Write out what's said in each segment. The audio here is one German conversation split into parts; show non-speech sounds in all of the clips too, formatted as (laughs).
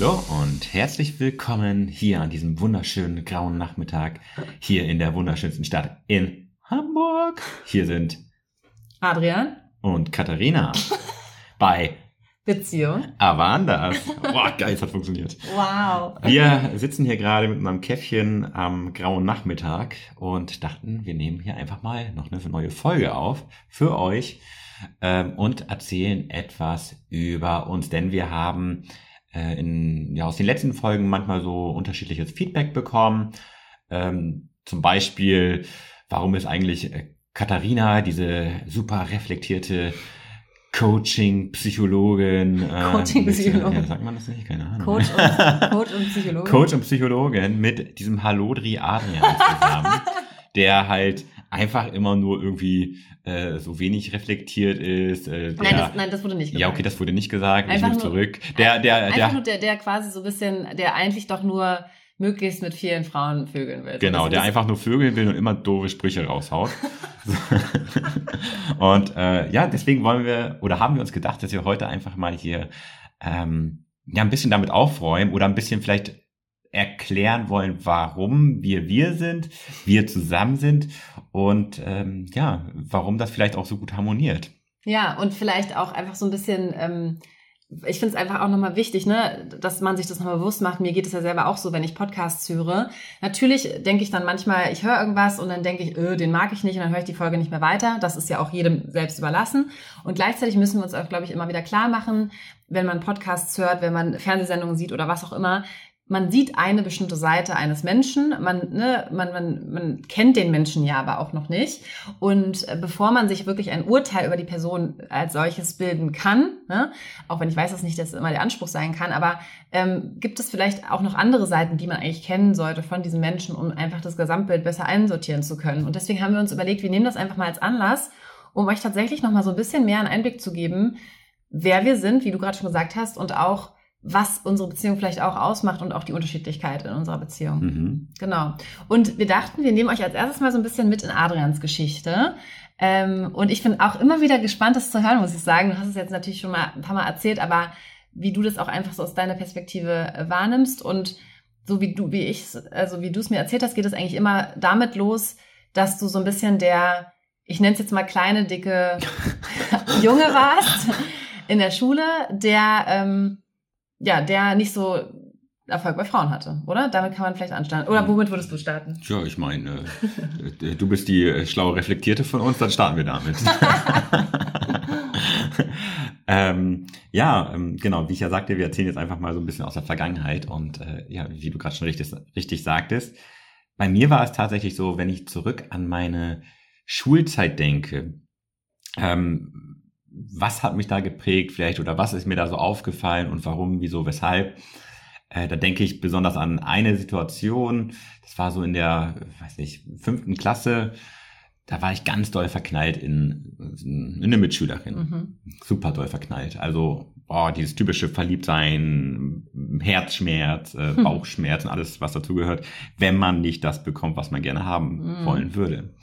Hallo und herzlich willkommen hier an diesem wunderschönen grauen Nachmittag hier in der wunderschönsten Stadt in Hamburg. Hier sind Adrian und Katharina bei Beziehung. Avandas. (laughs) Boah, geil, es hat funktioniert. Wow. Wir sitzen hier gerade mit unserem Käffchen am grauen Nachmittag und dachten, wir nehmen hier einfach mal noch eine neue Folge auf für euch ähm, und erzählen etwas über uns, denn wir haben äh, in, ja, aus den letzten Folgen manchmal so unterschiedliches Feedback bekommen. Ähm, zum Beispiel, warum ist eigentlich äh, Katharina, diese super reflektierte Coaching-Psychologin. Äh, Coaching-Psychologin. Ja, sagt man das nicht? Keine Ahnung. Coach und, (laughs) Coach und Psychologin. Coach und Psychologin mit diesem Hallodri Adrian zusammen, (laughs) der halt einfach immer nur irgendwie äh, so wenig reflektiert ist. Äh, der, nein, das, nein, das wurde nicht gesagt. Ja, okay, das wurde nicht gesagt. Einfach ich nehme zurück. Der, der, Einfach der, nur der, der quasi so ein bisschen, der eigentlich doch nur möglichst mit vielen Frauen vögeln will. Genau, der einfach nur Vögeln will und immer doofe Sprüche raushaut. (laughs) und äh, ja, deswegen wollen wir oder haben wir uns gedacht, dass wir heute einfach mal hier ähm, ja ein bisschen damit aufräumen oder ein bisschen vielleicht erklären wollen, warum wir wir sind, wir zusammen sind und ähm, ja, warum das vielleicht auch so gut harmoniert. Ja, und vielleicht auch einfach so ein bisschen, ähm, ich finde es einfach auch nochmal wichtig, ne, dass man sich das nochmal bewusst macht. Mir geht es ja selber auch so, wenn ich Podcasts höre. Natürlich denke ich dann manchmal, ich höre irgendwas und dann denke ich, öh, den mag ich nicht und dann höre ich die Folge nicht mehr weiter. Das ist ja auch jedem selbst überlassen. Und gleichzeitig müssen wir uns auch, glaube ich, immer wieder klar machen, wenn man Podcasts hört, wenn man Fernsehsendungen sieht oder was auch immer, man sieht eine bestimmte Seite eines Menschen, man, ne, man, man, man kennt den Menschen ja aber auch noch nicht. Und äh, bevor man sich wirklich ein Urteil über die Person als solches bilden kann, ne, auch wenn ich weiß, dass nicht das immer der Anspruch sein kann, aber ähm, gibt es vielleicht auch noch andere Seiten, die man eigentlich kennen sollte von diesen Menschen, um einfach das Gesamtbild besser einsortieren zu können. Und deswegen haben wir uns überlegt, wir nehmen das einfach mal als Anlass, um euch tatsächlich noch mal so ein bisschen mehr einen Einblick zu geben, wer wir sind, wie du gerade schon gesagt hast, und auch was unsere Beziehung vielleicht auch ausmacht und auch die Unterschiedlichkeit in unserer Beziehung. Mhm. Genau. Und wir dachten, wir nehmen euch als erstes mal so ein bisschen mit in Adrians Geschichte. Ähm, und ich bin auch immer wieder gespannt, das zu hören, muss ich sagen. Du hast es jetzt natürlich schon mal ein paar Mal erzählt, aber wie du das auch einfach so aus deiner Perspektive äh, wahrnimmst und so wie du, wie ich, also wie du es mir erzählt hast, geht es eigentlich immer damit los, dass du so ein bisschen der, ich nenne es jetzt mal kleine, dicke (laughs) Junge warst in der Schule, der, ähm, ja, der nicht so Erfolg bei Frauen hatte, oder? Damit kann man vielleicht anstarten. Oder womit würdest du starten? Ja, ich meine, äh, du bist die äh, schlaue Reflektierte von uns, dann starten wir damit. (laughs) (laughs) ähm, ja, ähm, genau, wie ich ja sagte, wir erzählen jetzt einfach mal so ein bisschen aus der Vergangenheit und äh, ja, wie du gerade schon richtig, richtig sagtest, bei mir war es tatsächlich so, wenn ich zurück an meine Schulzeit denke, ähm, was hat mich da geprägt vielleicht oder was ist mir da so aufgefallen und warum, wieso, weshalb? Äh, da denke ich besonders an eine Situation, das war so in der, weiß nicht, fünften Klasse, da war ich ganz doll verknallt in, in eine Mitschülerin. Mhm. Super doll verknallt. Also, boah, dieses typische Verliebtsein, Herzschmerz, äh, Hm. Bauchschmerz und alles, was dazugehört, wenn man nicht das bekommt, was man gerne haben Mhm. wollen würde.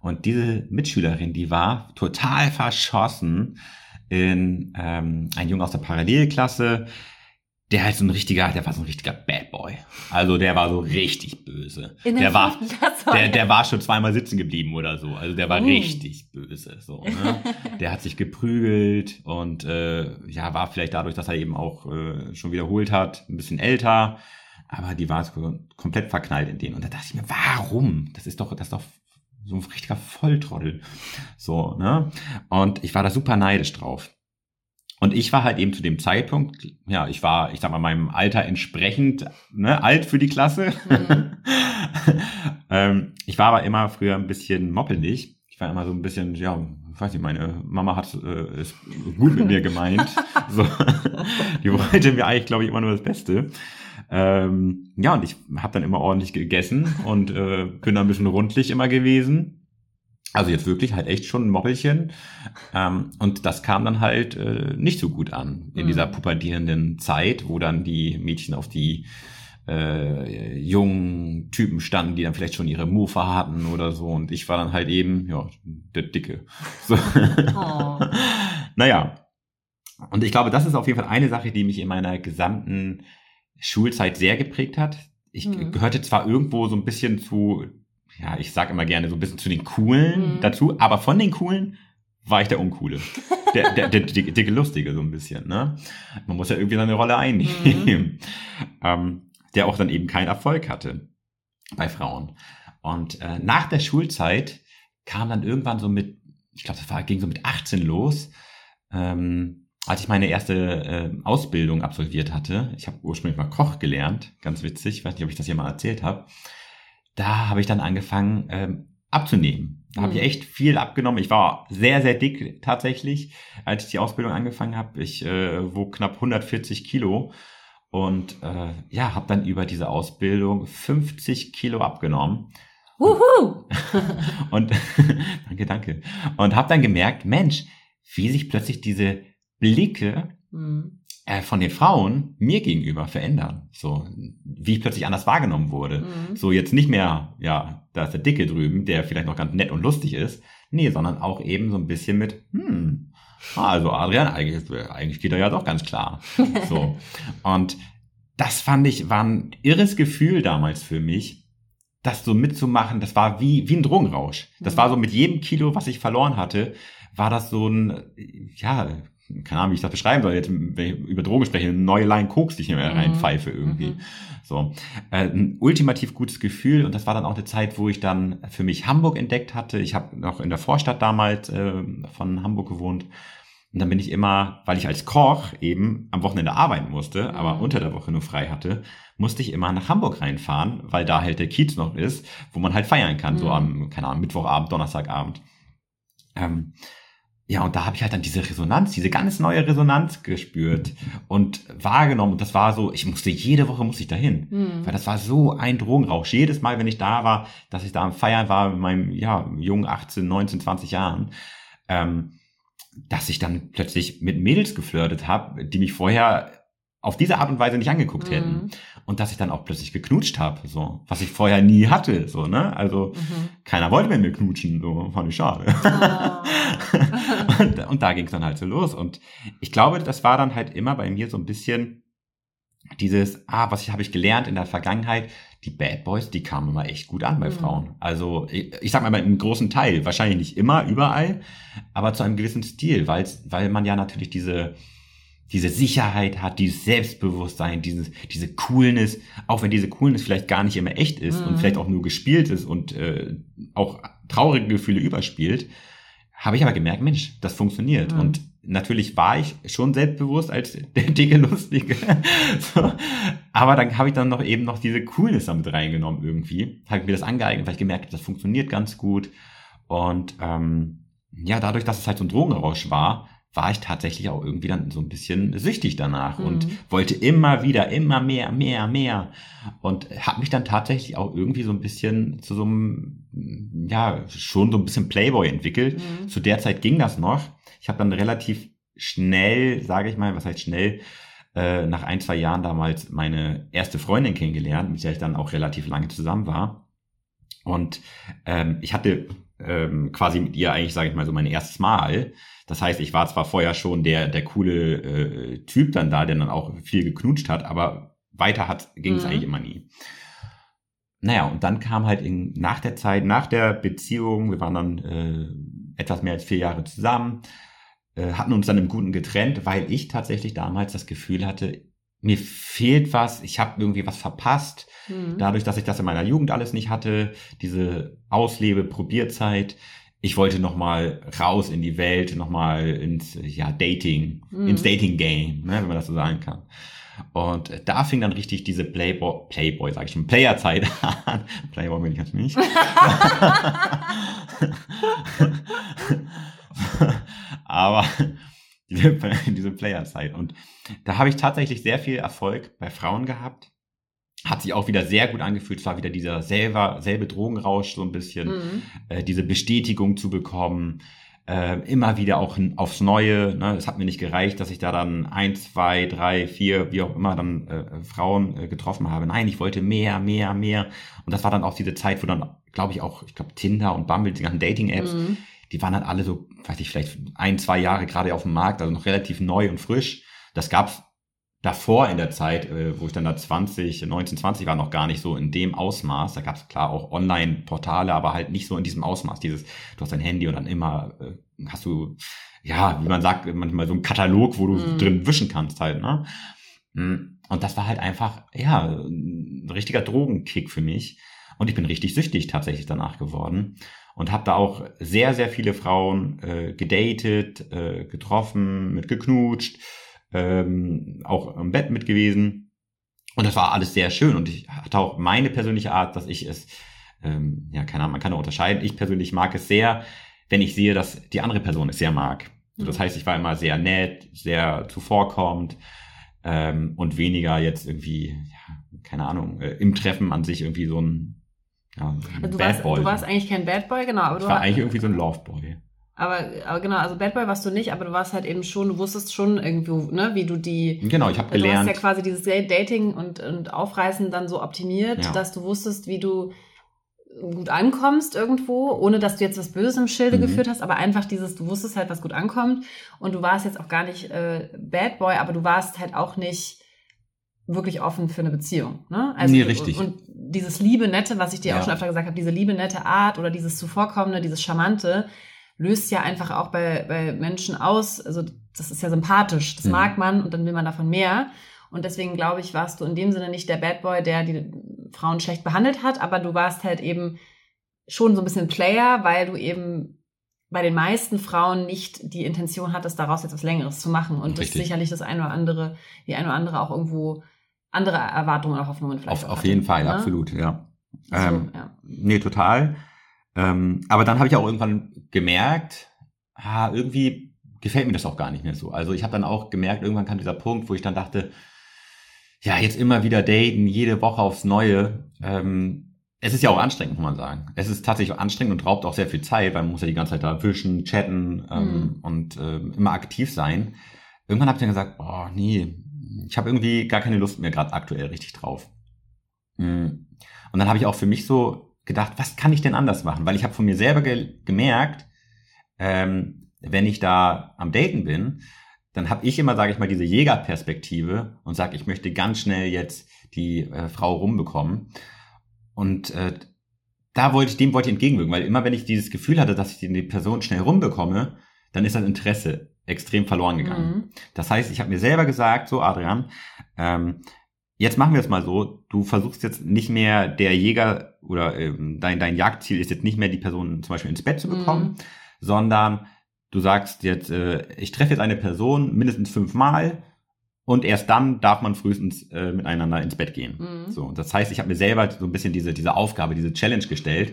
Und diese Mitschülerin, die war total verschossen in ähm, einen Jungen aus der Parallelklasse, der halt so ein richtiger, der war so ein richtiger Bad Boy. Also der war so richtig böse. In der war, fünften Klasse. der, der war schon zweimal sitzen geblieben oder so. Also der war Oh. richtig böse. So, ne? (laughs) Der hat sich geprügelt und äh, ja, war vielleicht dadurch, dass er eben auch äh, schon wiederholt hat, ein bisschen älter. Aber die war so komplett verknallt in den. Und da dachte ich mir, warum? Das ist doch, das ist doch so ein richtiger Volltrottel. So, ne? Und ich war da super neidisch drauf. Und ich war halt eben zu dem Zeitpunkt, ja, ich war, ich sag mal, meinem Alter entsprechend, ne, alt für die Klasse. Mhm. (laughs) ähm, ich war aber immer früher ein bisschen moppelig. Ich war immer so ein bisschen, ja, ich weiß nicht, meine Mama hat äh, es gut mit mir gemeint. (laughs) so, die wollte mir eigentlich, glaube ich, immer nur das Beste. Ähm, ja, und ich habe dann immer ordentlich gegessen und äh, bin dann ein bisschen rundlich immer gewesen. Also jetzt wirklich halt echt schon ein Moppelchen. Ähm, und das kam dann halt äh, nicht so gut an in Mhm. dieser pubertierenden Zeit, wo dann die Mädchen auf die äh, jungen Typen standen, die dann vielleicht schon ihre Mofa hatten oder so. Und ich war dann halt eben, ja, der Dicke. (laughs) So. Oh. naja. Und ich glaube, das ist auf jeden Fall eine Sache, die mich in meiner gesamten Schulzeit sehr geprägt hat. Ich Mhm. gehörte zwar irgendwo so ein bisschen zu, ja, ich sag immer gerne so ein bisschen zu den Coolen Mhm. dazu, aber von den Coolen war ich der Uncoole. (laughs) Der, der, der, der dicke Lustige so ein bisschen, ne? Man muss ja irgendwie seine Rolle einnehmen. (laughs) Ähm, der auch dann eben keinen Erfolg hatte bei Frauen. Und äh, nach der Schulzeit kam dann irgendwann so mit, ich glaube, das war, ging so mit 18 los, ähm, als ich meine erste äh, Ausbildung absolviert hatte. Ich habe ursprünglich mal Koch gelernt, ganz witzig, ich weiß nicht, ob ich das hier mal erzählt habe. Da habe ich dann angefangen ähm, abzunehmen. Da habe ich Mhm. echt viel abgenommen. Ich war sehr, sehr dick tatsächlich, als ich die Ausbildung angefangen habe. Ich äh, wog knapp 140 Kilo und äh, ja, habe dann über diese Ausbildung 50 Kilo abgenommen. Wuhu! (laughs) Und (laughs) danke, danke. Und habe dann gemerkt, Mensch, wie sich plötzlich diese Blicke Mhm. äh, von den Frauen mir gegenüber verändern. So, wie ich plötzlich anders wahrgenommen wurde. Mhm. So jetzt nicht mehr, ja, da ist der Dicke drüben, der vielleicht noch ganz nett und lustig ist. Nee, sondern auch eben so ein bisschen mit, hm, ah, also Adrian, eigentlich, eigentlich geht er ja doch ganz klar. (laughs) So. Und das fand ich, war ein irres Gefühl damals für mich, das so mitzumachen. Das war wie, wie ein Drogenrausch. Das Mhm. war so mit jedem Kilo, was ich verloren hatte, war das so ein, ja, keine Ahnung, wie ich das beschreiben soll, jetzt, wenn ich über Drogen spreche, eine neue Line Koks, die ich mir Mhm. reinpfeife irgendwie. Mhm. So, äh, ein ultimativ gutes Gefühl und das war dann auch eine Zeit, wo ich dann für mich Hamburg entdeckt hatte. Ich habe noch in der Vorstadt damals äh, von Hamburg gewohnt und dann bin ich immer, weil ich als Koch eben am Wochenende arbeiten musste, aber Mhm. unter der Woche nur frei hatte, musste ich immer nach Hamburg reinfahren, weil da halt der Kiez noch ist, wo man halt feiern kann, so Mhm. am, keine Ahnung, Mittwochabend, Donnerstagabend. Ähm, ja, und da habe ich halt dann diese Resonanz, diese ganz neue Resonanz gespürt und wahrgenommen. Und das war so, ich musste jede Woche musste ich dahin. Mhm. Weil das war so ein Drogenrausch. Jedes Mal, wenn ich da war, dass ich da am Feiern war mit meinem, ja, jungen 18, 19, 20 Jahren, ähm, dass ich dann plötzlich mit Mädels geflirtet habe, die mich vorher auf diese Art und Weise nicht angeguckt hätten. Mhm. Und dass ich dann auch plötzlich geknutscht habe, so, was ich vorher nie hatte, so, ne? Also, Mhm. keiner wollte mit mir knutschen, so, fand ich schade. Ah. (laughs) und, und da ging es dann halt so los. Und ich glaube, das war dann halt immer bei mir so ein bisschen dieses, ah, was habe ich gelernt in der Vergangenheit, die Bad Boys, die kamen immer echt gut an bei Mhm. Frauen. Also ich, ich sag mal im großen Teil, wahrscheinlich nicht immer, überall, aber zu einem gewissen Stil, weil weil man ja natürlich diese diese Sicherheit hat, dieses Selbstbewusstsein, dieses, diese Coolness, auch wenn diese Coolness vielleicht gar nicht immer echt ist und Mhm. vielleicht auch nur gespielt ist und äh, auch traurige Gefühle überspielt, habe ich aber gemerkt, Mensch, das funktioniert. Mhm. Und natürlich war ich schon selbstbewusst als (laughs) der dicke Lustige. (laughs) so. Aber dann habe ich dann noch eben noch diese Coolness damit reingenommen irgendwie. Habe mir das angeeignet, weil ich gemerkt habe, das funktioniert ganz gut. Und ähm, ja, dadurch, dass es halt so ein Drogenrausch war, war ich tatsächlich auch irgendwie dann so ein bisschen süchtig danach Mhm. und wollte immer wieder, immer mehr, mehr, mehr. Und habe mich dann tatsächlich auch irgendwie so ein bisschen zu so einem, ja, schon so ein bisschen Playboy entwickelt. Mhm. Zu der Zeit ging das noch. Ich habe dann relativ schnell, sage ich mal, was heißt schnell, äh, nach ein, zwei Jahren damals meine erste Freundin kennengelernt, mit der ich dann auch relativ lange zusammen war. Und ähm, ich hatte ähm, quasi mit ihr eigentlich, sage ich mal, so mein erstes Mal. Das heißt, ich war zwar vorher schon der, der coole äh, Typ dann da, der dann auch viel geknutscht hat, aber weiter hat ging es Mhm. eigentlich immer nie. Naja, und dann kam halt in, nach der Zeit, nach der Beziehung, wir waren dann äh, etwas mehr als vier Jahre zusammen, äh, hatten uns dann im Guten getrennt, weil ich tatsächlich damals das Gefühl hatte, mir fehlt was, ich habe irgendwie was verpasst. Mhm. Dadurch, dass ich das in meiner Jugend alles nicht hatte, diese Auslebe, Probierzeit, ich wollte noch mal raus in die Welt, noch mal ins ja Dating, Mhm. ins Dating Game, ne, wenn man das so sagen kann. Und da fing dann richtig diese Playboy, Playboy, sag ich schon, Playerzeit (laughs) an. Playboy bin ich jetzt nicht. (laughs) (laughs) Aber diese, diese Playerzeit. Und da habe ich tatsächlich sehr viel Erfolg bei Frauen gehabt. Hat sich auch wieder sehr gut angefühlt. Es war wieder dieser selber, selbe Drogenrausch so ein bisschen. Mhm. Äh, diese Bestätigung zu bekommen. Äh, immer wieder auch aufs Neue. Ne? Es hat mir nicht gereicht, dass ich da dann ein, zwei, drei, vier, wie auch immer, dann äh, Frauen äh, getroffen habe. Nein, ich wollte mehr, mehr, mehr. Und das war dann auch diese Zeit, wo dann, glaube ich, auch, ich glaube, Tinder und Bumble, die ganzen Dating-Apps, Mhm. Die waren dann alle so, weiß ich, vielleicht ein, zwei Jahre gerade auf dem Markt, also noch relativ neu und frisch. Das gab's davor in der Zeit, äh, wo ich dann da 20, 19, 20 war, noch gar nicht so in dem Ausmaß. Da gab es klar auch Online-Portale, aber halt nicht so in diesem Ausmaß. Dieses, du hast dein Handy und dann immer äh, hast du, ja, wie man sagt, manchmal so einen Katalog, wo du mhm. drin wischen kannst halt, ne? Mm, und das war halt einfach, ja, ein richtiger Drogenkick für mich. Und ich bin richtig süchtig tatsächlich danach geworden und habe da auch sehr, sehr viele Frauen äh, gedatet, äh, getroffen, mitgeknutscht ähm, auch im Bett mit gewesen. Und das war alles sehr schön. Und ich hatte auch meine persönliche Art, dass ich es, ähm, ja, keine Ahnung, man kann da unterscheiden. Ich persönlich mag es sehr, wenn ich sehe, dass die andere Person es sehr mag. Mhm. Das heißt, ich war immer sehr nett, sehr zuvorkommend ähm, und weniger jetzt irgendwie, ja, keine Ahnung, äh, im Treffen an sich irgendwie so ein, ja, also du, Bad warst, Boy. du warst eigentlich kein Bad Boy, genau. Aber ich du war eigentlich irgendwie so ein Love Boy. Aber, aber genau, also Bad Boy warst du nicht, aber du warst halt eben schon, du wusstest schon irgendwo, ne, wie du die. Genau, ich habe gelernt. Du hast ja quasi dieses Dating und, und Aufreißen dann so optimiert, ja. dass du wusstest, wie du gut ankommst irgendwo, ohne dass du jetzt was Böses im Schilde mhm. geführt hast, aber einfach dieses, du wusstest halt, was gut ankommt. Und du warst jetzt auch gar nicht äh, Bad Boy, aber du warst halt auch nicht wirklich offen für eine Beziehung. Ne? Also, nee, richtig. Und, und dieses liebe, nette, was ich dir ja. auch schon öfter gesagt habe, diese liebe, nette Art oder dieses Zuvorkommende, dieses Charmante, löst ja einfach auch bei, bei Menschen aus. Also das ist ja sympathisch, das mhm. mag man und dann will man davon mehr. Und deswegen glaube ich, warst du in dem Sinne nicht der Bad Boy, der die Frauen schlecht behandelt hat, aber du warst halt eben schon so ein bisschen Player, weil du eben bei den meisten Frauen nicht die Intention hattest, daraus jetzt was Längeres zu machen. Und das sicherlich das eine oder andere, die eine oder andere auch irgendwo andere Erwartungen und Hoffnungen vielleicht. Auf, auf jeden Fall, ne? absolut, ja. So, ähm, ja. Nee, total. Ähm, aber dann habe ich auch irgendwann gemerkt, ah, irgendwie gefällt mir das auch gar nicht mehr so. Also ich habe dann auch gemerkt, irgendwann kam dieser Punkt, wo ich dann dachte, ja, jetzt immer wieder daten, jede Woche aufs Neue. Ähm, es ist ja auch anstrengend, muss man sagen. Es ist tatsächlich auch anstrengend und raubt auch sehr viel Zeit, weil man muss ja die ganze Zeit da wischen, chatten ähm, mhm. und ähm, immer aktiv sein. Irgendwann habe ich dann gesagt, oh nee, ich habe irgendwie gar keine Lust mehr gerade aktuell richtig drauf. Mhm. Und dann habe ich auch für mich so gedacht, was kann ich denn anders machen? Weil ich habe von mir selber ge gemerkt, ähm, wenn ich da am Daten bin, dann habe ich immer, sage ich mal, diese Jägerperspektive und sage, ich möchte ganz schnell jetzt die äh, Frau rumbekommen. Und äh, da wollte ich, dem wollte ich entgegenwirken, weil immer wenn ich dieses Gefühl hatte, dass ich die Person schnell rumbekomme, dann ist das Interesse extrem verloren gegangen. Mhm. Das heißt, ich habe mir selber gesagt, so Adrian, ähm, Jetzt machen wir es mal so, du versuchst jetzt nicht mehr der Jäger oder ähm, dein, dein Jagdziel ist jetzt nicht mehr die Person zum Beispiel ins Bett zu bekommen, mhm. sondern du sagst jetzt, äh, ich treffe jetzt eine Person mindestens fünfmal und erst dann darf man frühestens äh, miteinander ins Bett gehen. Mhm. So, das heißt, ich habe mir selber so ein bisschen diese, diese Aufgabe, diese Challenge gestellt,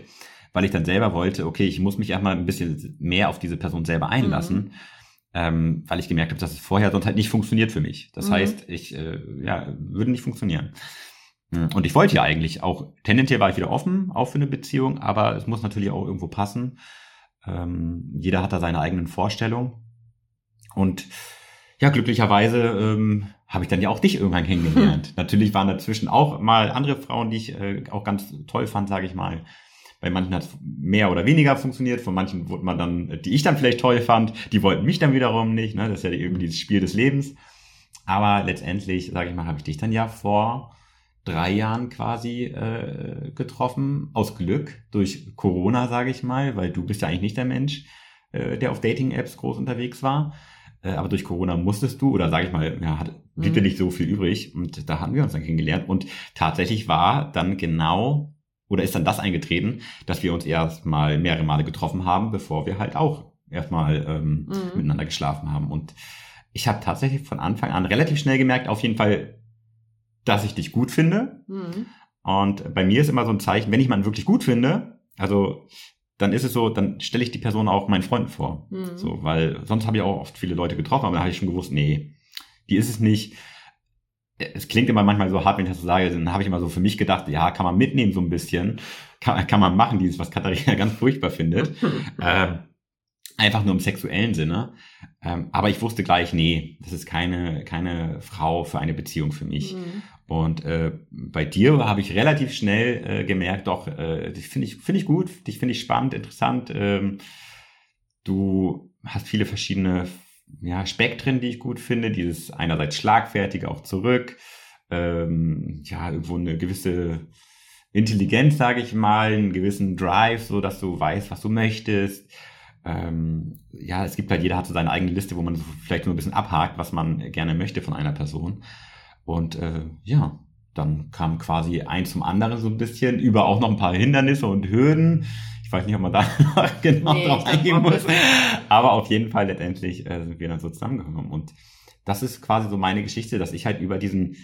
weil ich dann selber wollte, okay, ich muss mich erstmal ein bisschen mehr auf diese Person selber einlassen. Mhm ähm, weil ich gemerkt habe, dass es vorher sonst halt nicht funktioniert für mich. Das mhm. heißt, ich äh, ja, würde nicht funktionieren. Hm, und ich wollte ja eigentlich auch, tendenziell war ich wieder offen, auch für eine Beziehung, aber es muss natürlich auch irgendwo passen. Ähm, jeder hat da seine eigenen Vorstellungen. Und ja, glücklicherweise ähm, habe ich dann ja auch dich irgendwann kennengelernt. (laughs) Natürlich waren dazwischen auch mal andere Frauen, die ich äh, auch ganz toll fand, sage ich mal. Bei manchen hat es mehr oder weniger funktioniert, von manchen wurde man dann, die ich dann vielleicht toll fand, die wollten mich dann wiederum nicht. Ne? Das ist ja irgendwie das Spiel des Lebens. Aber letztendlich, sage ich mal, habe ich dich dann ja vor drei Jahren quasi äh, getroffen, aus Glück, durch Corona, sage ich mal, weil du bist ja eigentlich nicht der Mensch, äh, der auf Dating-Apps groß unterwegs war. Äh, aber durch Corona musstest du, oder sage ich mal, ja, hat, blieb dir mhm. nicht so viel übrig. Und da haben wir uns dann kennengelernt. Und tatsächlich war dann genau oder ist dann das eingetreten, dass wir uns erstmal mehrere Male getroffen haben, bevor wir halt auch erstmal ähm, mhm. miteinander geschlafen haben. Und ich habe tatsächlich von Anfang an relativ schnell gemerkt, auf jeden Fall, dass ich dich gut finde. Mhm. Und bei mir ist immer so ein Zeichen, wenn ich man wirklich gut finde, also dann ist es so, dann stelle ich die Person auch meinen Freunden vor. Mhm. So, weil sonst habe ich auch oft viele Leute getroffen, aber da habe ich schon gewusst, nee, die ist es nicht es klingt immer manchmal so hart, wenn ich das so sage, dann habe ich immer so für mich gedacht, ja, kann man mitnehmen so ein bisschen, kann, kann man machen, dieses, was Katharina (laughs) ganz furchtbar findet. (laughs) ähm, einfach nur im sexuellen Sinne. Ähm, aber ich wusste gleich, nee, das ist keine, keine Frau für eine Beziehung für mich. Mhm. Und äh, bei dir habe ich relativ schnell äh, gemerkt, doch, äh, dich finde ich, finde ich gut, dich finde ich spannend, interessant. Ähm, du hast viele verschiedene ja, Spektren, die ich gut finde. Dieses einerseits schlagfertige auch zurück, ähm, ja, irgendwo eine gewisse Intelligenz, sage ich mal, einen gewissen Drive, so dass du weißt, was du möchtest. Ähm, ja, es gibt halt, jeder hat so seine eigene Liste, wo man so vielleicht nur ein bisschen abhakt, was man gerne möchte von einer Person. Und äh, ja, dann kam quasi eins zum anderen so ein bisschen, über auch noch ein paar Hindernisse und Hürden. Ich weiß nicht, ob man da (laughs) genau nee, drauf eingehen muss. Aber auf jeden Fall letztendlich äh, sind wir dann so zusammengekommen. Und das ist quasi so meine Geschichte, dass ich halt über diesen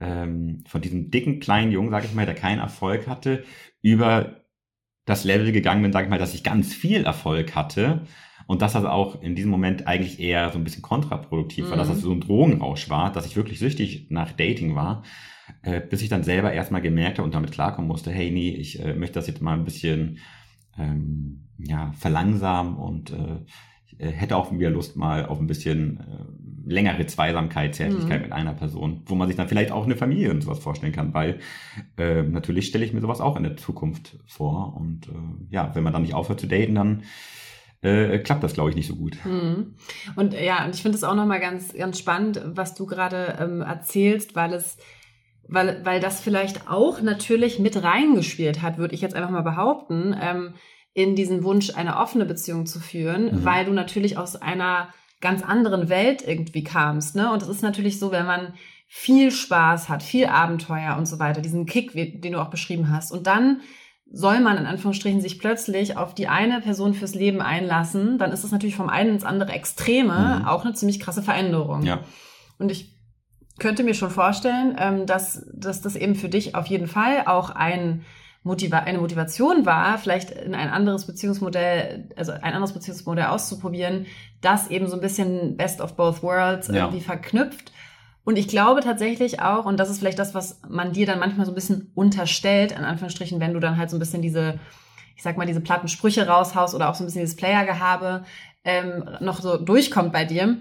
ähm, von diesem dicken kleinen Jungen, sage ich mal, der keinen Erfolg hatte, über das Level gegangen bin, sage ich mal, dass ich ganz viel Erfolg hatte und dass das auch in diesem Moment eigentlich eher so ein bisschen kontraproduktiv mhm. war, dass das mhm. so ein Drogenrausch war, dass ich wirklich süchtig nach Dating war, äh, bis ich dann selber erstmal gemerkt habe und damit klarkommen musste, hey, nee, ich äh, möchte das jetzt mal ein bisschen ähm, ja, verlangsamen und äh, äh, hätte auch wieder Lust mal auf ein bisschen äh, längere Zweisamkeit, Zärtlichkeit mhm. mit einer Person, wo man sich dann vielleicht auch eine Familie und sowas vorstellen kann, weil äh, natürlich stelle ich mir sowas auch in der Zukunft vor und äh, ja, wenn man dann nicht aufhört zu daten, dann äh, klappt das, glaube ich, nicht so gut. Mhm. Und ja, und ich finde es auch nochmal ganz, ganz spannend, was du gerade ähm, erzählst, weil es weil, weil das vielleicht auch natürlich mit reingespielt hat, würde ich jetzt einfach mal behaupten. Ähm, in diesen Wunsch, eine offene Beziehung zu führen, mhm. weil du natürlich aus einer ganz anderen Welt irgendwie kamst. Ne? Und es ist natürlich so, wenn man viel Spaß hat, viel Abenteuer und so weiter, diesen Kick, den du auch beschrieben hast. Und dann soll man in Anführungsstrichen sich plötzlich auf die eine Person fürs Leben einlassen, dann ist das natürlich vom einen ins andere Extreme mhm. auch eine ziemlich krasse Veränderung. Ja. Und ich könnte mir schon vorstellen, ähm, dass, dass das eben für dich auf jeden Fall auch ein Motiva eine Motivation war, vielleicht in ein anderes Beziehungsmodell, also ein anderes Beziehungsmodell auszuprobieren, das eben so ein bisschen Best of Both Worlds ja. irgendwie verknüpft. Und ich glaube tatsächlich auch, und das ist vielleicht das, was man dir dann manchmal so ein bisschen unterstellt, in Anführungsstrichen, wenn du dann halt so ein bisschen diese, ich sag mal, diese platten Sprüche raushaust oder auch so ein bisschen dieses Player-Gehabe ähm, noch so durchkommt bei dir,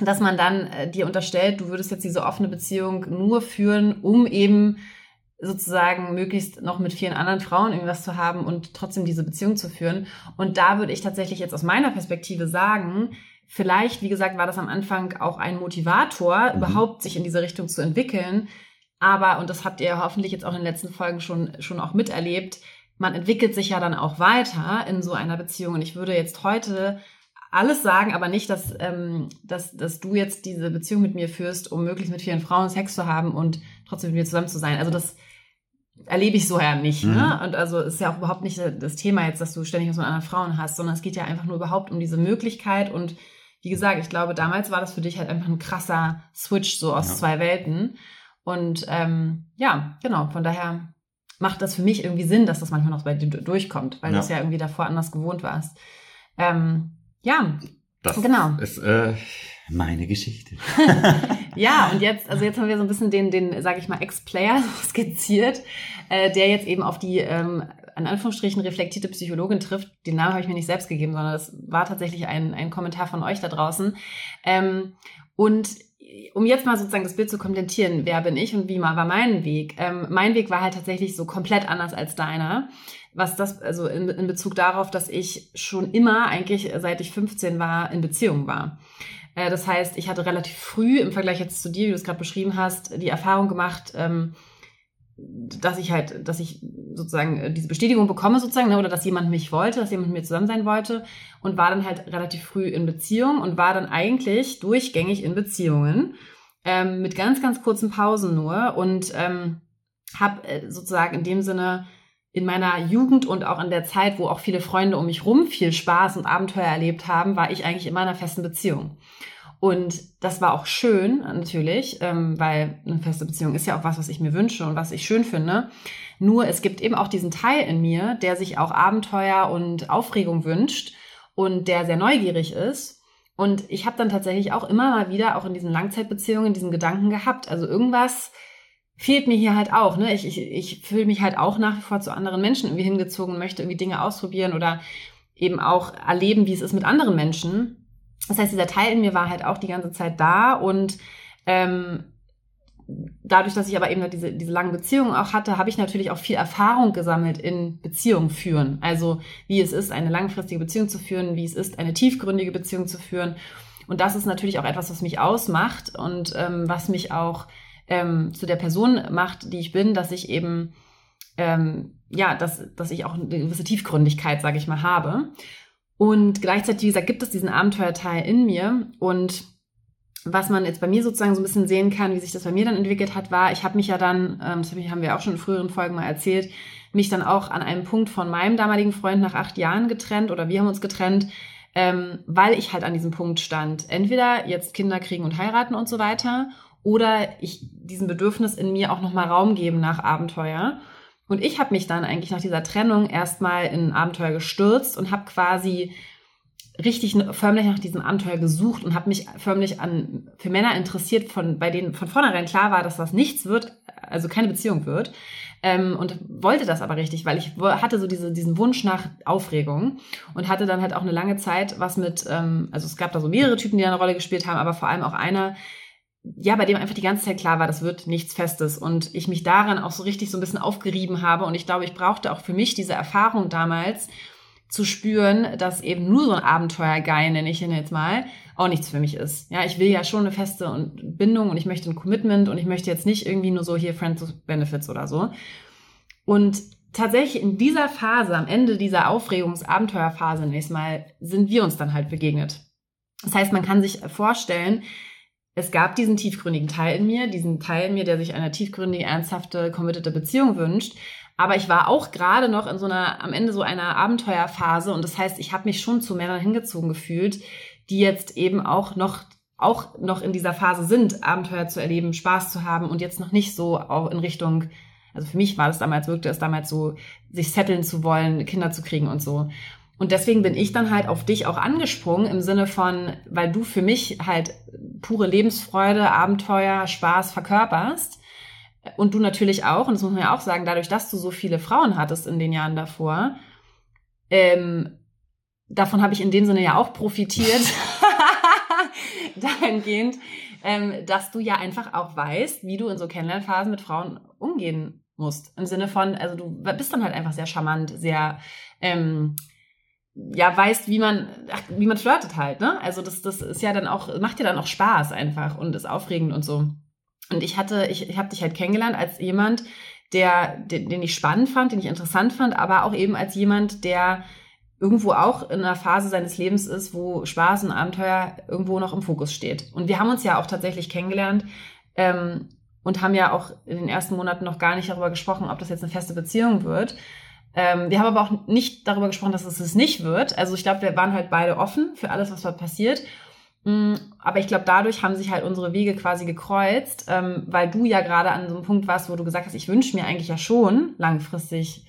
dass man dann äh, dir unterstellt, du würdest jetzt diese offene Beziehung nur führen, um eben sozusagen möglichst noch mit vielen anderen Frauen irgendwas zu haben und trotzdem diese Beziehung zu führen. Und da würde ich tatsächlich jetzt aus meiner Perspektive sagen, vielleicht, wie gesagt, war das am Anfang auch ein Motivator, mhm. überhaupt sich in diese Richtung zu entwickeln. Aber, und das habt ihr hoffentlich jetzt auch in den letzten Folgen schon, schon auch miterlebt, man entwickelt sich ja dann auch weiter in so einer Beziehung. Und ich würde jetzt heute alles sagen, aber nicht, dass, ähm, dass, dass du jetzt diese Beziehung mit mir führst, um möglichst mit vielen Frauen Sex zu haben und trotzdem mit mir zusammen zu sein. Also das erlebe ich so ja nicht. Ne? Mhm. Ne? Und also ist ja auch überhaupt nicht das Thema jetzt, dass du ständig was mit anderen Frauen hast, sondern es geht ja einfach nur überhaupt um diese Möglichkeit. Und wie gesagt, ich glaube, damals war das für dich halt einfach ein krasser Switch so aus ja. zwei Welten. Und ähm, ja, genau, von daher macht das für mich irgendwie Sinn, dass das manchmal noch bei dir durchkommt, weil ja. du es ja irgendwie davor anders gewohnt warst. Ähm, ja, das genau. ist äh, meine Geschichte. (laughs) ja, und jetzt, also jetzt haben wir so ein bisschen den, den, sage ich mal, Ex-Player (laughs) skizziert, äh, der jetzt eben auf die ähm, an Anführungsstrichen reflektierte Psychologin trifft. Den Namen habe ich mir nicht selbst gegeben, sondern das war tatsächlich ein, ein Kommentar von euch da draußen. Ähm, und um jetzt mal sozusagen das Bild zu komplettieren, wer bin ich und wie war mein Weg? Ähm, mein Weg war halt tatsächlich so komplett anders als deiner. Was das, also in, in Bezug darauf, dass ich schon immer, eigentlich seit ich 15 war, in Beziehung war. Äh, das heißt, ich hatte relativ früh im Vergleich jetzt zu dir, wie du es gerade beschrieben hast, die Erfahrung gemacht, ähm, dass ich halt, dass ich sozusagen äh, diese Bestätigung bekomme sozusagen, ne, oder dass jemand mich wollte, dass jemand mit mir zusammen sein wollte und war dann halt relativ früh in Beziehung und war dann eigentlich durchgängig in Beziehungen ähm, mit ganz, ganz kurzen Pausen nur und ähm, habe äh, sozusagen in dem Sinne in meiner Jugend und auch in der Zeit, wo auch viele Freunde um mich rum viel Spaß und Abenteuer erlebt haben, war ich eigentlich immer in einer festen Beziehung. Und das war auch schön, natürlich, ähm, weil eine feste Beziehung ist ja auch was, was ich mir wünsche und was ich schön finde. Nur es gibt eben auch diesen Teil in mir, der sich auch Abenteuer und Aufregung wünscht und der sehr neugierig ist. Und ich habe dann tatsächlich auch immer mal wieder, auch in diesen Langzeitbeziehungen, diesen Gedanken gehabt. Also irgendwas fehlt mir hier halt auch. Ne? Ich, ich, ich fühle mich halt auch nach wie vor zu anderen Menschen irgendwie hingezogen möchte irgendwie Dinge ausprobieren oder eben auch erleben, wie es ist mit anderen Menschen. Das heißt, dieser Teil in mir war halt auch die ganze Zeit da und ähm, dadurch, dass ich aber eben diese, diese langen Beziehungen auch hatte, habe ich natürlich auch viel Erfahrung gesammelt in Beziehungen führen. Also wie es ist, eine langfristige Beziehung zu führen, wie es ist, eine tiefgründige Beziehung zu führen. und das ist natürlich auch etwas, was mich ausmacht und ähm, was mich auch ähm, zu der Person macht, die ich bin, dass ich eben ähm, ja, dass, dass ich auch eine gewisse Tiefgründigkeit, sage ich mal, habe. Und gleichzeitig, wie gesagt, gibt es diesen Abenteuerteil in mir. Und was man jetzt bei mir sozusagen so ein bisschen sehen kann, wie sich das bei mir dann entwickelt hat, war, ich habe mich ja dann, ähm, das haben wir auch schon in früheren Folgen mal erzählt, mich dann auch an einem Punkt von meinem damaligen Freund nach acht Jahren getrennt oder wir haben uns getrennt, ähm, weil ich halt an diesem Punkt stand. Entweder jetzt Kinder kriegen und heiraten und so weiter oder ich diesem Bedürfnis in mir auch nochmal Raum geben nach Abenteuer. Und ich habe mich dann eigentlich nach dieser Trennung erstmal in ein Abenteuer gestürzt und habe quasi richtig förmlich nach diesem Abenteuer gesucht und habe mich förmlich an für Männer interessiert, von bei denen von vornherein klar war, dass das nichts wird, also keine Beziehung wird. Ähm, und wollte das aber richtig, weil ich hatte so diese, diesen Wunsch nach Aufregung und hatte dann halt auch eine lange Zeit was mit, ähm, also es gab da so mehrere Typen, die eine Rolle gespielt haben, aber vor allem auch einer, ja, bei dem einfach die ganze Zeit klar war, das wird nichts Festes und ich mich daran auch so richtig so ein bisschen aufgerieben habe und ich glaube, ich brauchte auch für mich diese Erfahrung damals zu spüren, dass eben nur so ein Abenteuergeil, nenne ich ihn jetzt mal, auch nichts für mich ist. Ja, ich will ja schon eine feste Bindung und ich möchte ein Commitment und ich möchte jetzt nicht irgendwie nur so hier Friends with Benefits oder so. Und tatsächlich in dieser Phase, am Ende dieser Aufregungs-Abenteuerphase nächstes Mal, sind wir uns dann halt begegnet. Das heißt, man kann sich vorstellen, es gab diesen tiefgründigen Teil in mir, diesen Teil in mir, der sich eine tiefgründige, ernsthafte, committete Beziehung wünscht. Aber ich war auch gerade noch in so einer, am Ende so einer Abenteuerphase und das heißt, ich habe mich schon zu Männern hingezogen gefühlt, die jetzt eben auch noch auch noch in dieser Phase sind, Abenteuer zu erleben, Spaß zu haben und jetzt noch nicht so auch in Richtung, also für mich war das damals, wirkte es damals so, sich setteln zu wollen, Kinder zu kriegen und so. Und deswegen bin ich dann halt auf dich auch angesprungen im Sinne von, weil du für mich halt pure Lebensfreude, Abenteuer, Spaß verkörperst. Und du natürlich auch, und das muss man ja auch sagen, dadurch, dass du so viele Frauen hattest in den Jahren davor, ähm, davon habe ich in dem Sinne ja auch profitiert, (laughs) dahingehend, ähm, dass du ja einfach auch weißt, wie du in so Kennenlernphasen mit Frauen umgehen musst. Im Sinne von, also du bist dann halt einfach sehr charmant, sehr ähm, ja weißt, wie man, ach, wie man flirtet halt, ne? Also das, das ist ja dann auch, macht ja dann auch Spaß einfach und ist aufregend und so. Und ich hatte, ich, ich habe dich halt kennengelernt als jemand, der, den, den ich spannend fand, den ich interessant fand, aber auch eben als jemand, der irgendwo auch in einer Phase seines Lebens ist, wo Spaß und Abenteuer irgendwo noch im Fokus steht. Und wir haben uns ja auch tatsächlich kennengelernt ähm, und haben ja auch in den ersten Monaten noch gar nicht darüber gesprochen, ob das jetzt eine feste Beziehung wird. Ähm, wir haben aber auch nicht darüber gesprochen, dass es es nicht wird. Also ich glaube, wir waren halt beide offen für alles, was da passiert. Mm, aber ich glaube, dadurch haben sich halt unsere Wege quasi gekreuzt, ähm, weil du ja gerade an so einem Punkt warst, wo du gesagt hast, ich wünsche mir eigentlich ja schon langfristig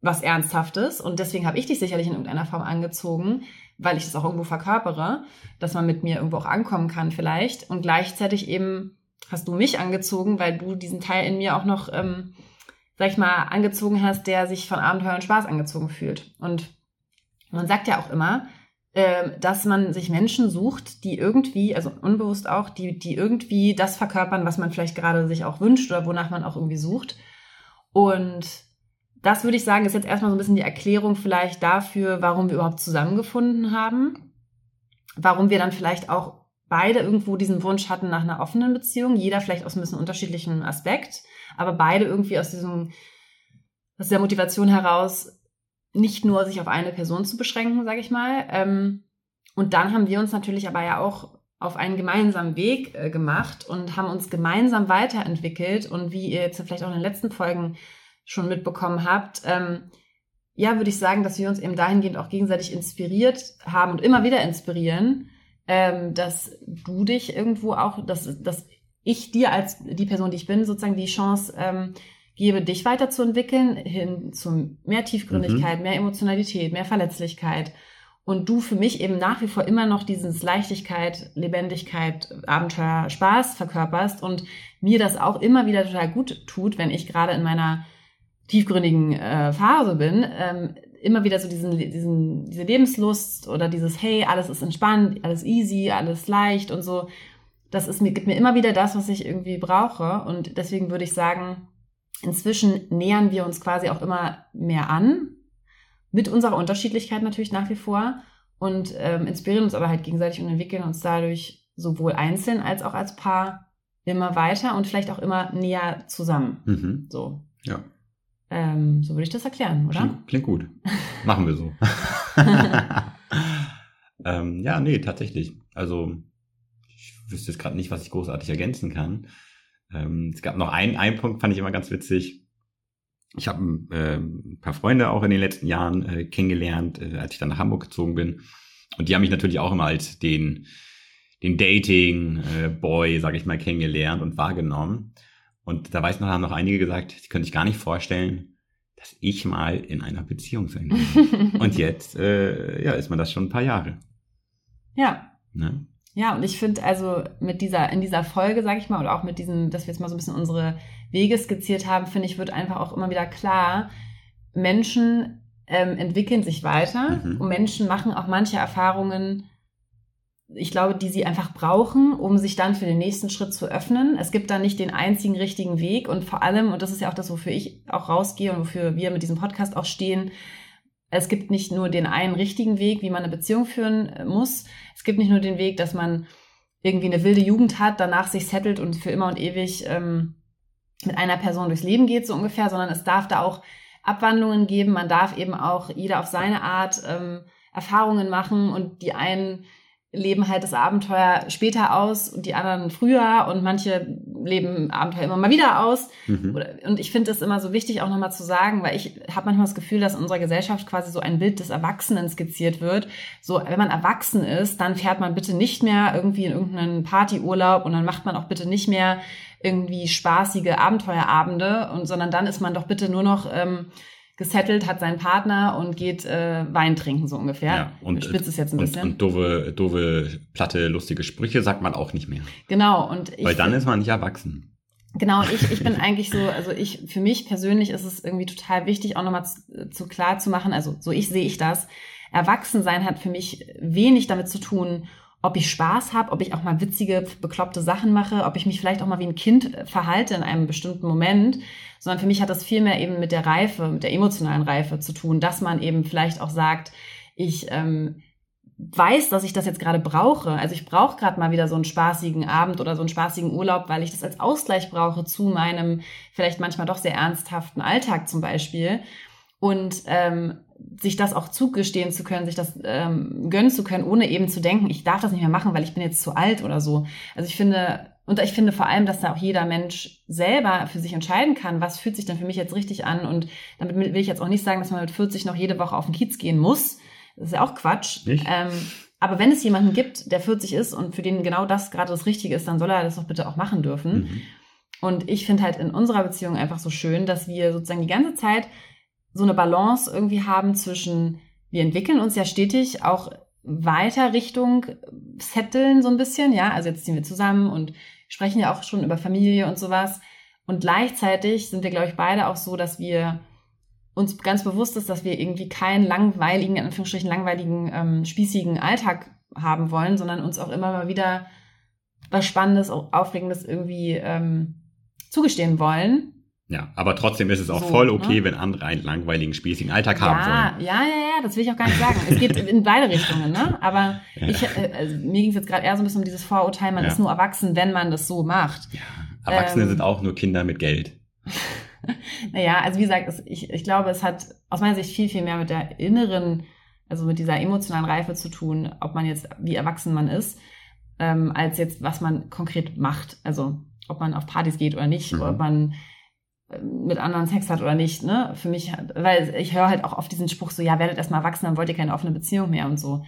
was Ernsthaftes. Und deswegen habe ich dich sicherlich in irgendeiner Form angezogen, weil ich das auch irgendwo verkörpere, dass man mit mir irgendwo auch ankommen kann vielleicht. Und gleichzeitig eben hast du mich angezogen, weil du diesen Teil in mir auch noch ähm, sag ich mal, angezogen hast, der sich von Abenteuer und Spaß angezogen fühlt. Und man sagt ja auch immer, äh, dass man sich Menschen sucht, die irgendwie, also unbewusst auch, die, die irgendwie das verkörpern, was man vielleicht gerade sich auch wünscht oder wonach man auch irgendwie sucht. Und das würde ich sagen, ist jetzt erstmal so ein bisschen die Erklärung vielleicht dafür, warum wir überhaupt zusammengefunden haben. Warum wir dann vielleicht auch beide irgendwo diesen Wunsch hatten nach einer offenen Beziehung, jeder vielleicht aus ein bisschen unterschiedlichem Aspekt aber beide irgendwie aus diesem, aus der Motivation heraus, nicht nur sich auf eine Person zu beschränken, sage ich mal. Ähm, und dann haben wir uns natürlich aber ja auch auf einen gemeinsamen Weg äh, gemacht und haben uns gemeinsam weiterentwickelt. Und wie ihr jetzt vielleicht auch in den letzten Folgen schon mitbekommen habt, ähm, ja, würde ich sagen, dass wir uns eben dahingehend auch gegenseitig inspiriert haben und immer wieder inspirieren, ähm, dass du dich irgendwo auch, dass, dass ich dir als die Person, die ich bin, sozusagen die Chance ähm, gebe, dich weiterzuentwickeln, hin zu mehr Tiefgründigkeit, mhm. mehr Emotionalität, mehr Verletzlichkeit. Und du für mich eben nach wie vor immer noch dieses Leichtigkeit, Lebendigkeit, Abenteuer, Spaß verkörperst und mir das auch immer wieder total gut tut, wenn ich gerade in meiner tiefgründigen äh, Phase bin, ähm, immer wieder so diesen, diesen, diese Lebenslust oder dieses, hey, alles ist entspannt, alles easy, alles leicht und so das ist mir, gibt mir immer wieder das, was ich irgendwie brauche. Und deswegen würde ich sagen, inzwischen nähern wir uns quasi auch immer mehr an. Mit unserer Unterschiedlichkeit natürlich nach wie vor. und ähm, inspirieren uns aber halt gegenseitig und entwickeln uns dadurch sowohl einzeln als auch als Paar immer weiter und vielleicht auch immer näher zusammen. Mhm. So. Ja. Ähm, so würde ich das erklären, oder? Klingt, klingt gut. (laughs) Machen wir so. (laughs) ähm, ja, nee, tatsächlich. Also ich wüsste jetzt gerade nicht, was ich großartig ergänzen kann. Ähm, es gab noch einen, einen Punkt, fand ich immer ganz witzig. Ich habe äh, ein paar Freunde auch in den letzten Jahren äh, kennengelernt, äh, als ich dann nach Hamburg gezogen bin. Und die haben mich natürlich auch immer als den, den Dating-Boy, äh, sage ich mal, kennengelernt und wahrgenommen. Und da weiß noch, haben noch einige gesagt, sie können sich gar nicht vorstellen, dass ich mal in einer Beziehung sein will. (laughs) und jetzt, äh, ja, ist man das schon ein paar Jahre. Ja. Ne? Ja, und ich finde also mit dieser, in dieser Folge, sage ich mal, oder auch mit diesem, dass wir jetzt mal so ein bisschen unsere Wege skizziert haben, finde ich, wird einfach auch immer wieder klar, Menschen ähm, entwickeln sich weiter Mhm. und Menschen machen auch manche Erfahrungen, ich glaube, die sie einfach brauchen, um sich dann für den nächsten Schritt zu öffnen. Es gibt da nicht den einzigen richtigen Weg und vor allem, und das ist ja auch das, wofür ich auch rausgehe und wofür wir mit diesem Podcast auch stehen, es gibt nicht nur den einen richtigen Weg, wie man eine Beziehung führen äh, muss. Es gibt nicht nur den Weg, dass man irgendwie eine wilde Jugend hat, danach sich settelt und für immer und ewig ähm, mit einer Person durchs Leben geht, so ungefähr, sondern es darf da auch Abwandlungen geben. Man darf eben auch jeder auf seine Art ähm, Erfahrungen machen und die einen leben halt das Abenteuer später aus und die anderen früher und manche leben Abenteuer immer mal wieder aus. Mhm. Und ich finde es immer so wichtig, auch nochmal zu sagen, weil ich habe manchmal das Gefühl, dass in unserer Gesellschaft quasi so ein Bild des Erwachsenen skizziert wird. So, wenn man erwachsen ist, dann fährt man bitte nicht mehr irgendwie in irgendeinen Partyurlaub und dann macht man auch bitte nicht mehr irgendwie spaßige Abenteuerabende und sondern dann ist man doch bitte nur noch ähm, gesettelt, hat seinen Partner und geht äh, Wein trinken, so ungefähr. Ja, und- ich spitze es jetzt ein Und, bisschen. und doofe, doofe, platte, lustige Sprüche sagt man auch nicht mehr. genau, und ich Weil dann ist man nicht erwachsen. Genau, ich, ich bin eigentlich so, also ich, für mich persönlich ist es irgendwie total wichtig, auch nochmal zu, zu klar zu machen, also so ich sehe ich das. Erwachsensein hat für mich wenig damit zu tun, ob ich Spaß habe, ob ich auch mal witzige, bekloppte Sachen mache, ob ich mich vielleicht auch mal wie ein Kind verhalte in einem bestimmten Moment, sondern für mich hat das viel mehr eben mit der Reife, mit der emotionalen Reife zu tun, dass man eben vielleicht auch sagt, ich ähm, weiß, dass ich das jetzt gerade brauche. Also ich brauche gerade mal wieder so einen spaßigen Abend oder so einen spaßigen Urlaub, weil ich das als Ausgleich brauche zu meinem vielleicht manchmal doch sehr ernsthaften Alltag zum Beispiel. Und ähm, sich das auch zugestehen zu können, sich das ähm, gönnen zu können, ohne eben zu denken, ich darf das nicht mehr machen, weil ich bin jetzt zu alt oder so. Also ich finde, und ich finde vor allem, dass da auch jeder Mensch selber für sich entscheiden kann, was fühlt sich denn für mich jetzt richtig an. Und damit will ich jetzt auch nicht sagen, dass man mit 40 noch jede Woche auf den Kiez gehen muss. Das ist ja auch Quatsch. Ähm, aber wenn es jemanden gibt, der 40 ist und für den genau das gerade das Richtige ist, dann soll er das doch bitte auch machen dürfen. Mhm. Und ich finde halt in unserer Beziehung einfach so schön, dass wir sozusagen die ganze Zeit so eine Balance irgendwie haben zwischen, wir entwickeln uns ja stetig auch weiter Richtung Setteln so ein bisschen, ja, also jetzt ziehen wir zusammen und sprechen ja auch schon über Familie und sowas. Und gleichzeitig sind wir, glaube ich, beide auch so, dass wir uns ganz bewusst ist, dass wir irgendwie keinen langweiligen, in Anführungsstrichen langweiligen, ähm, spießigen Alltag haben wollen, sondern uns auch immer mal wieder was Spannendes, Aufregendes irgendwie ähm, zugestehen wollen. Ja, aber trotzdem ist es auch So, voll okay, ne? wenn andere einen langweiligen, spießigen Alltag haben Ja, wollen. ja, ja, ja, das will ich auch gar nicht sagen. Es geht (laughs) in beide Richtungen, ne? Aber Ja. ich, äh, also mir ging es jetzt gerade eher so ein bisschen um dieses Vorurteil, man Ja. ist nur erwachsen, wenn man das so macht. Ja, Erwachsene Ähm, sind auch nur Kinder mit Geld. (laughs) Naja, also wie gesagt, es, ich, ich glaube, es hat aus meiner Sicht viel, viel mehr mit der inneren, also mit dieser emotionalen Reife zu tun, ob man jetzt, wie erwachsen man ist, ähm, als jetzt, was man konkret macht. Also ob man auf Partys geht oder nicht, Mhm. oder ob man mit anderen Sex hat oder nicht, ne? Für mich, weil ich höre halt auch oft diesen Spruch so, ja, werdet erstmal erwachsen, dann wollt ihr keine offene Beziehung mehr und so.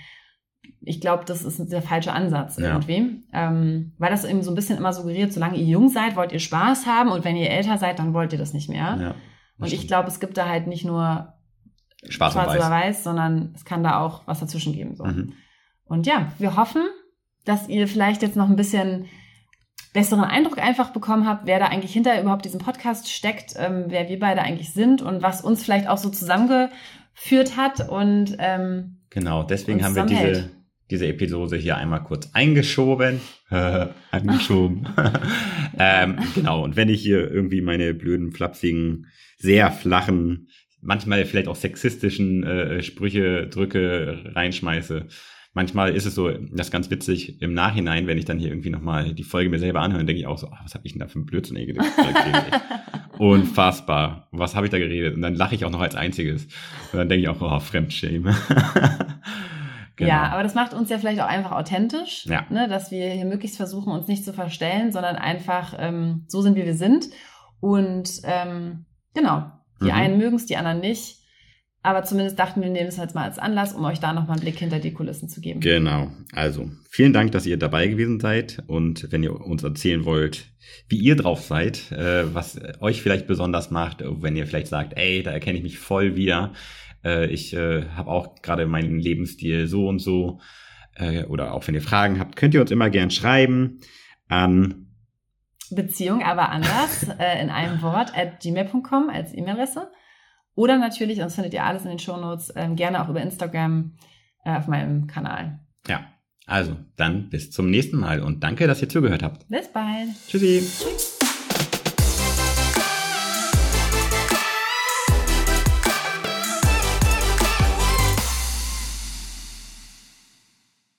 Ich glaube, das ist der falsche Ansatz Ja. irgendwie. Ähm, weil das eben so ein bisschen immer suggeriert, solange ihr jung seid, wollt ihr Spaß haben und wenn ihr älter seid, dann wollt ihr das nicht mehr. Ja, Und ich glaube, es gibt da halt nicht nur und schwarz Weiß. oder weiß, sondern es kann da auch was dazwischen geben. So. Mhm. Und ja, wir hoffen, dass ihr vielleicht jetzt noch ein bisschen besseren Eindruck einfach bekommen habt, wer da eigentlich hinter überhaupt diesem Podcast steckt, ähm, wer wir beide eigentlich sind und was uns vielleicht auch so zusammengeführt hat. Und ähm, Genau, deswegen haben wir diese, diese Episode hier einmal kurz eingeschoben. (laughs) eingeschoben. (laughs) ähm, genau, und wenn ich hier irgendwie meine blöden, flapsigen, sehr flachen manchmal vielleicht auch sexistischen äh, Sprüche drücke, reinschmeiße. Manchmal ist es so, das ist ganz witzig, im Nachhinein, wenn ich dann hier irgendwie nochmal die Folge mir selber anhöre, denke ich auch so, ach, was habe ich denn da für ein Blödsinn ey, geredet? (laughs) Unfassbar. Was habe ich da geredet? Und dann lache ich auch noch als einziges. Und dann denke ich auch, oh, Fremdschäme. (laughs) Genau. Ja, aber das macht uns ja vielleicht auch einfach authentisch, ja. ne, dass wir hier möglichst versuchen, uns nicht zu verstellen, sondern einfach ähm, so sind, wie wir sind. Und ähm, genau, die mhm. einen mögen es, die anderen nicht. Aber zumindest dachten wir, nehmen es jetzt mal als Anlass, um euch da nochmal einen Blick hinter die Kulissen zu geben. Genau. Also, vielen Dank, dass ihr dabei gewesen seid. Und wenn ihr uns erzählen wollt, wie ihr drauf seid, äh, was euch vielleicht besonders macht, wenn ihr vielleicht sagt, ey, da erkenne ich mich voll wieder. Äh, ich äh, habe auch gerade meinen Lebensstil so und so. Äh, oder auch wenn ihr Fragen habt, könnt ihr uns immer gern schreiben an Beziehung, aber anders, äh, in einem Wort, at gmail.com als E-Mail-Adresse. Oder natürlich, sonst findet ihr alles in den Shownotes, ähm, gerne auch über Instagram äh, auf meinem Kanal. Ja, also dann bis zum nächsten Mal und danke, dass ihr zugehört habt. Bis bald. Tschüssi. Tschüss.